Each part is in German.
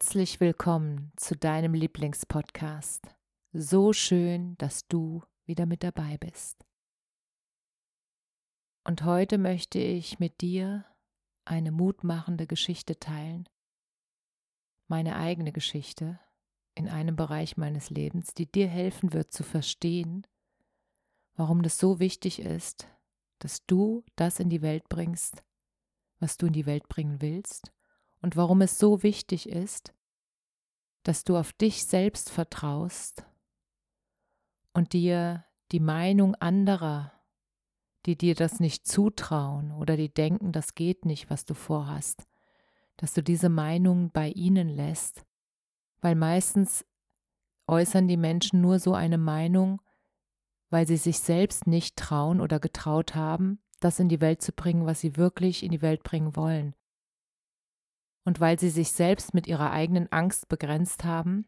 Herzlich willkommen zu deinem Lieblingspodcast. So schön, dass du wieder mit dabei bist. Und heute möchte ich mit dir eine mutmachende Geschichte teilen, meine eigene Geschichte in einem Bereich meines Lebens, die dir helfen wird zu verstehen, warum das so wichtig ist, dass du das in die Welt bringst, was du in die Welt bringen willst und warum es so wichtig ist, dass du auf dich selbst vertraust und dir die Meinung anderer, die dir das nicht zutrauen oder die denken, das geht nicht, was du vorhast, dass du diese Meinung bei ihnen lässt, weil meistens äußern die Menschen nur so eine Meinung, weil sie sich selbst nicht trauen oder getraut haben, das in die Welt zu bringen, was sie wirklich in die Welt bringen wollen und weil sie sich selbst mit ihrer eigenen Angst begrenzt haben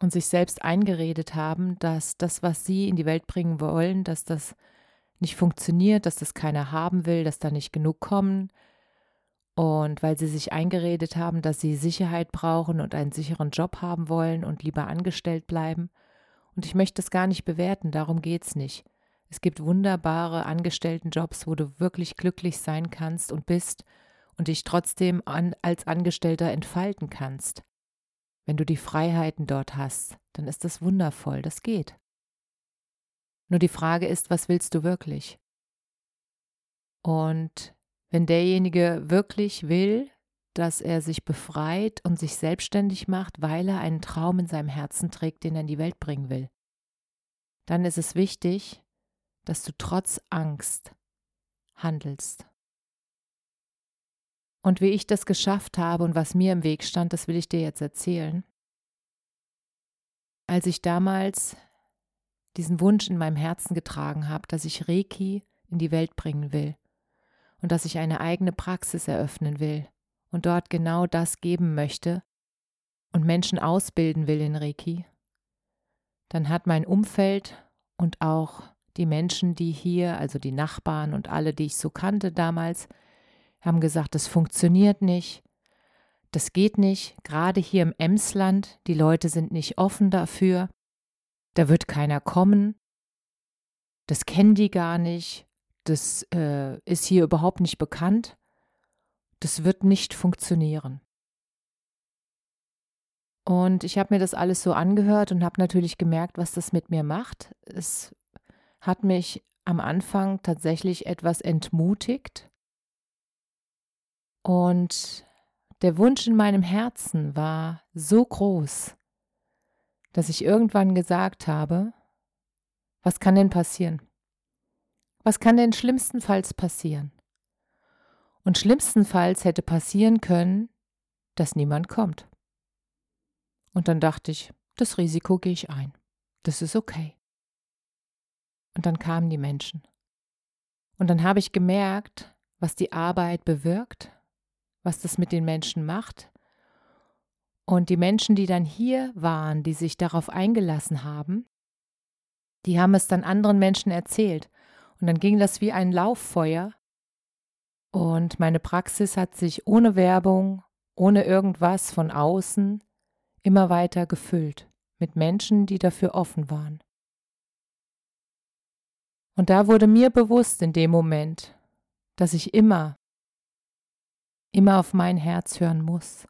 und sich selbst eingeredet haben, dass das, was sie in die Welt bringen wollen, dass das nicht funktioniert, dass das keiner haben will, dass da nicht genug kommen. Und weil sie sich eingeredet haben, dass sie Sicherheit brauchen und einen sicheren Job haben wollen und lieber angestellt bleiben. Und ich möchte das gar nicht bewerten, darum geht es nicht. Es gibt wunderbare Angestelltenjobs, wo du wirklich glücklich sein kannst und bist und dich trotzdem an, als Angestellter entfalten kannst. Wenn du die Freiheiten dort hast, dann ist das wundervoll, das geht. Nur die Frage ist, was willst du wirklich? Und wenn derjenige wirklich will, dass er sich befreit und sich selbstständig macht, weil er einen Traum in seinem Herzen trägt, den er in die Welt bringen will, dann ist es wichtig, dass du trotz Angst handelst. Und wie ich das geschafft habe und was mir im Weg stand, das will ich dir jetzt erzählen. Als ich damals diesen Wunsch in meinem Herzen getragen habe, dass ich Reiki in die Welt bringen will und dass ich eine eigene Praxis eröffnen will und dort genau das geben möchte und Menschen ausbilden will in Reiki, dann hat mein Umfeld und auch die Menschen, die hier, also die Nachbarn und alle, die ich so kannte damals, haben gesagt, das funktioniert nicht, das geht nicht, gerade hier im Emsland, die Leute sind nicht offen dafür, da wird keiner kommen, das kennen die gar nicht, das äh, ist hier überhaupt nicht bekannt, das wird nicht funktionieren. Und ich habe mir das alles so angehört und habe natürlich gemerkt, was das mit mir macht. Es hat mich am Anfang tatsächlich etwas entmutigt, und der Wunsch in meinem Herzen war so groß, dass ich irgendwann gesagt habe, was kann denn passieren? Was kann denn schlimmstenfalls passieren? Und schlimmstenfalls hätte passieren können, dass niemand kommt. Und dann dachte ich, das Risiko gehe ich ein. Das ist okay. Und dann kamen die Menschen. Und dann habe ich gemerkt, was die Arbeit bewirkt was das mit den Menschen macht. Und die Menschen, die dann hier waren, die sich darauf eingelassen haben, die haben es dann anderen Menschen erzählt. Und dann ging das wie ein Lauffeuer. Und meine Praxis hat sich ohne Werbung, ohne irgendwas von außen immer weiter gefüllt mit Menschen, die dafür offen waren. Und da wurde mir bewusst in dem Moment, dass ich immer immer auf mein Herz hören muss.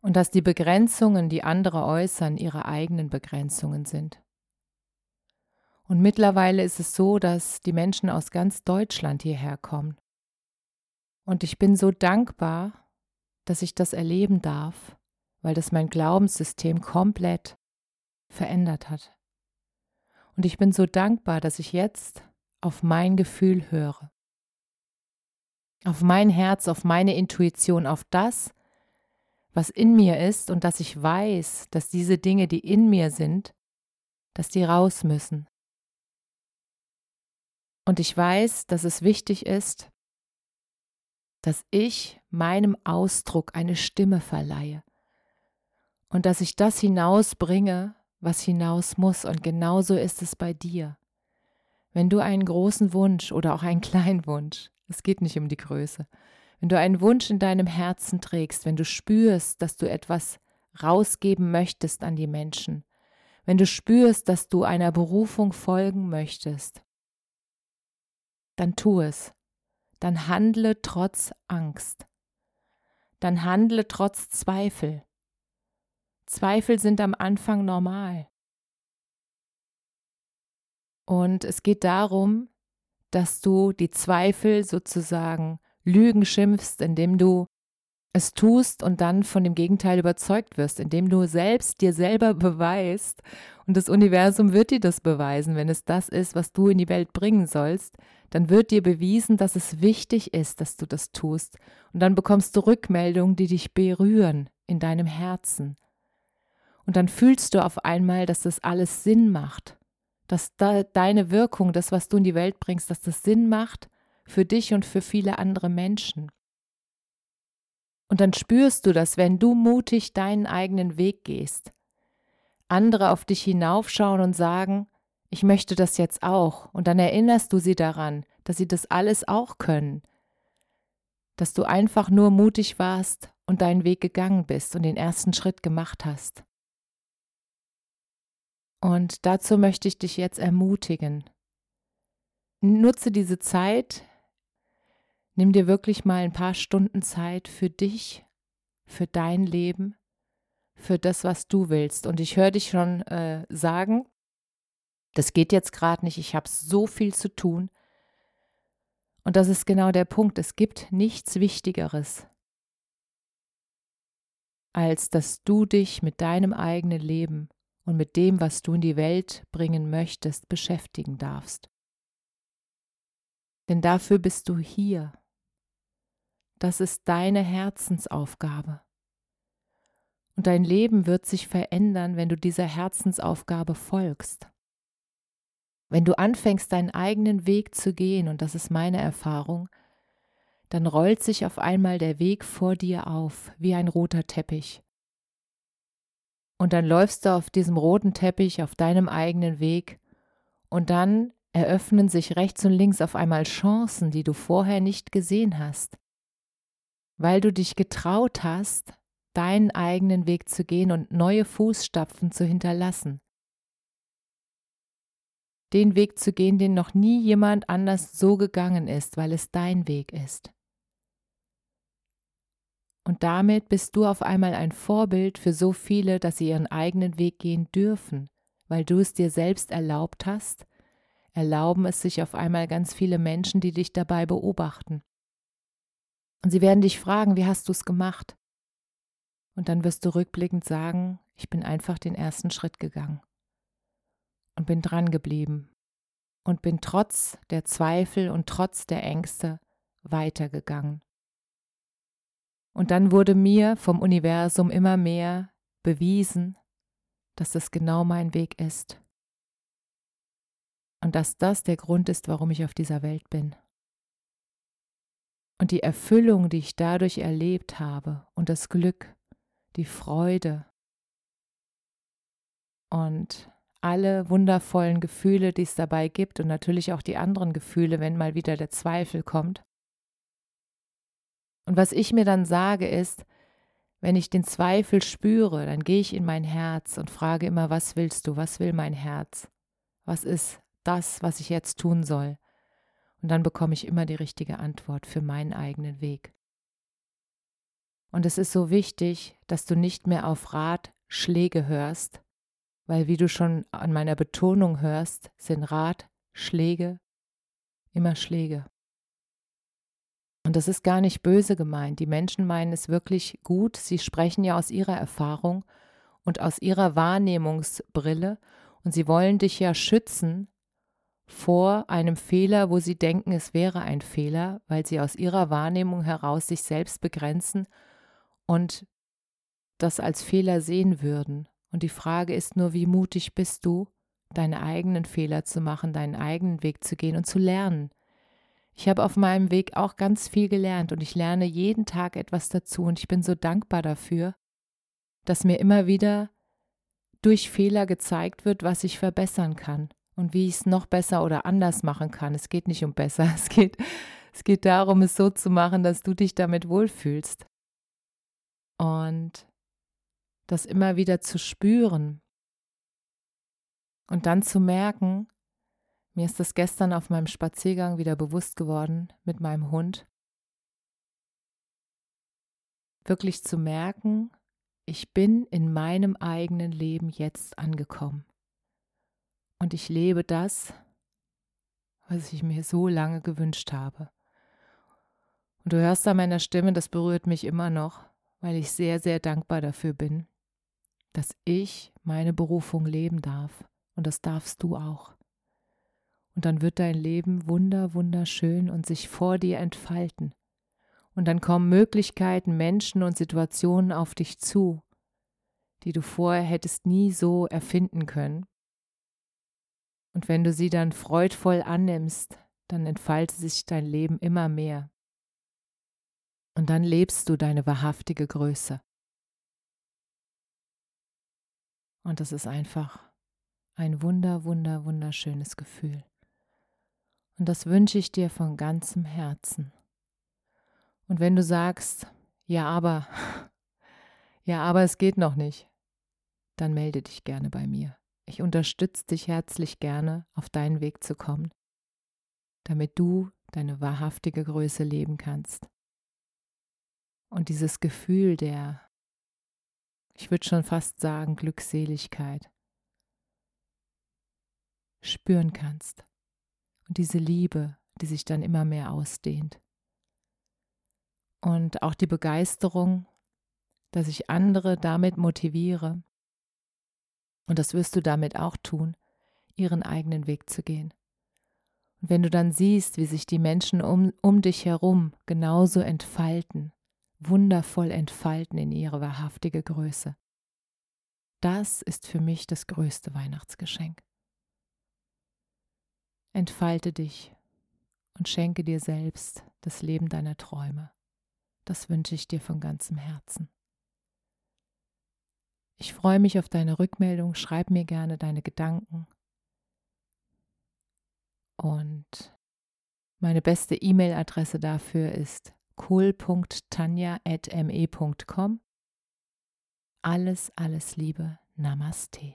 Und dass die Begrenzungen, die andere äußern, ihre eigenen Begrenzungen sind. Und mittlerweile ist es so, dass die Menschen aus ganz Deutschland hierher kommen. Und ich bin so dankbar, dass ich das erleben darf, weil das mein Glaubenssystem komplett verändert hat. Und ich bin so dankbar, dass ich jetzt auf mein Gefühl höre, auf mein Herz, auf meine Intuition, auf das, was in mir ist und dass ich weiß, dass diese Dinge, die in mir sind, dass die raus müssen. Und ich weiß, dass es wichtig ist, dass ich meinem Ausdruck eine Stimme verleihe und dass ich das hinausbringe, was hinaus muss. Und genauso ist es bei dir. Wenn du einen großen Wunsch oder auch einen kleinen Wunsch, es geht nicht um die Größe, wenn du einen Wunsch in deinem Herzen trägst, wenn du spürst, dass du etwas rausgeben möchtest an die Menschen, wenn du spürst, dass du einer Berufung folgen möchtest, dann tu es. Dann handle trotz Angst. Dann handle trotz Zweifel. Zweifel sind am Anfang normal. Und es geht darum, dass du die Zweifel sozusagen Lügen schimpfst, indem du es tust und dann von dem Gegenteil überzeugt wirst, indem du selbst dir selber beweist und das Universum wird dir das beweisen, wenn es das ist, was du in die Welt bringen sollst, dann wird dir bewiesen, dass es wichtig ist, dass du das tust. Und dann bekommst du Rückmeldungen, die dich berühren in deinem Herzen. Und dann fühlst du auf einmal, dass das alles Sinn macht, dass da deine Wirkung, das, was du in die Welt bringst, dass das Sinn macht für dich und für viele andere Menschen. Und dann spürst du das, wenn du mutig deinen eigenen Weg gehst. Andere auf dich hinaufschauen und sagen, ich möchte das jetzt auch. Und dann erinnerst du sie daran, dass sie das alles auch können. Dass du einfach nur mutig warst und deinen Weg gegangen bist und den ersten Schritt gemacht hast. Und dazu möchte ich dich jetzt ermutigen. Nutze diese Zeit, nimm dir wirklich mal ein paar Stunden Zeit für dich, für dein Leben, für das, was du willst. Und ich höre dich schon äh, sagen, das geht jetzt gerade nicht, ich habe so viel zu tun. Und das ist genau der Punkt, es gibt nichts Wichtigeres, als dass du dich mit deinem eigenen Leben und mit dem, was du in die Welt bringen möchtest, beschäftigen darfst. Denn dafür bist du hier. Das ist deine Herzensaufgabe. Und dein Leben wird sich verändern, wenn du dieser Herzensaufgabe folgst. Wenn du anfängst, deinen eigenen Weg zu gehen, und das ist meine Erfahrung, dann rollt sich auf einmal der Weg vor dir auf, wie ein roter Teppich. Und dann läufst du auf diesem roten Teppich auf deinem eigenen Weg und dann eröffnen sich rechts und links auf einmal Chancen, die du vorher nicht gesehen hast, weil du dich getraut hast, deinen eigenen Weg zu gehen und neue Fußstapfen zu hinterlassen. Den Weg zu gehen, den noch nie jemand anders so gegangen ist, weil es dein Weg ist. Und damit bist du auf einmal ein Vorbild für so viele, dass sie ihren eigenen Weg gehen dürfen, weil du es dir selbst erlaubt hast, erlauben es sich auf einmal ganz viele Menschen, die dich dabei beobachten. Und sie werden dich fragen, wie hast du es gemacht? Und dann wirst du rückblickend sagen, ich bin einfach den ersten Schritt gegangen und bin dran geblieben und bin trotz der Zweifel und trotz der Ängste weitergegangen. Und dann wurde mir vom Universum immer mehr bewiesen, dass es genau mein Weg ist. Und dass das der Grund ist, warum ich auf dieser Welt bin. Und die Erfüllung, die ich dadurch erlebt habe und das Glück, die Freude und alle wundervollen Gefühle, die es dabei gibt und natürlich auch die anderen Gefühle, wenn mal wieder der Zweifel kommt, und was ich mir dann sage ist, wenn ich den Zweifel spüre, dann gehe ich in mein Herz und frage immer, was willst du, was will mein Herz? Was ist das, was ich jetzt tun soll? Und dann bekomme ich immer die richtige Antwort für meinen eigenen Weg. Und es ist so wichtig, dass du nicht mehr auf Ratschläge hörst, weil wie du schon an meiner Betonung hörst, sind Ratschläge immer Schläge. Und das ist gar nicht böse gemeint. Die Menschen meinen es wirklich gut. Sie sprechen ja aus ihrer Erfahrung und aus ihrer Wahrnehmungsbrille und sie wollen dich ja schützen vor einem Fehler, wo sie denken, es wäre ein Fehler, weil sie aus ihrer Wahrnehmung heraus sich selbst begrenzen und das als Fehler sehen würden. Und die Frage ist nur, wie mutig bist du, deine eigenen Fehler zu machen, deinen eigenen Weg zu gehen und zu lernen. Ich habe auf meinem Weg auch ganz viel gelernt und ich lerne jeden Tag etwas dazu und ich bin so dankbar dafür, dass mir immer wieder durch Fehler gezeigt wird, was ich verbessern kann und wie ich es noch besser oder anders machen kann. Es geht nicht um besser, es geht, es geht darum, es so zu machen, dass du dich damit wohlfühlst. Und das immer wieder zu spüren und dann zu merken, mir ist das gestern auf meinem Spaziergang wieder bewusst geworden mit meinem Hund, wirklich zu merken, ich bin in meinem eigenen Leben jetzt angekommen. Und ich lebe das, was ich mir so lange gewünscht habe. Und du hörst an meiner Stimme, das berührt mich immer noch, weil ich sehr, sehr dankbar dafür bin, dass ich meine Berufung leben darf. Und das darfst du auch. Und dann wird dein Leben wunder, wunderschön und sich vor dir entfalten. Und dann kommen Möglichkeiten, Menschen und Situationen auf dich zu, die du vorher hättest nie so erfinden können. Und wenn du sie dann freudvoll annimmst, dann entfaltet sich dein Leben immer mehr. Und dann lebst du deine wahrhaftige Größe. Und das ist einfach ein wunder, wunder, wunderschönes Gefühl. Und das wünsche ich dir von ganzem Herzen. Und wenn du sagst, ja, aber, ja, aber es geht noch nicht, dann melde dich gerne bei mir. Ich unterstütze dich herzlich gerne, auf deinen Weg zu kommen, damit du deine wahrhaftige Größe leben kannst. Und dieses Gefühl der, ich würde schon fast sagen, Glückseligkeit spüren kannst. Und diese Liebe, die sich dann immer mehr ausdehnt und auch die Begeisterung, dass ich andere damit motiviere, und das wirst du damit auch tun, ihren eigenen Weg zu gehen. Und wenn du dann siehst, wie sich die Menschen um, um dich herum genauso entfalten, wundervoll entfalten in ihre wahrhaftige Größe, das ist für mich das größte Weihnachtsgeschenk. Entfalte dich und schenke dir selbst das Leben deiner Träume. Das wünsche ich dir von ganzem Herzen. Ich freue mich auf deine Rückmeldung. Schreib mir gerne deine Gedanken. Und meine beste E-Mail-Adresse dafür ist kohl.tanja.me.com. Alles, alles Liebe. Namaste.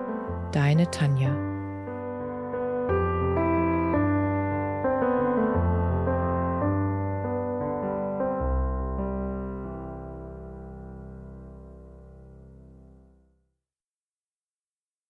deine Tanja.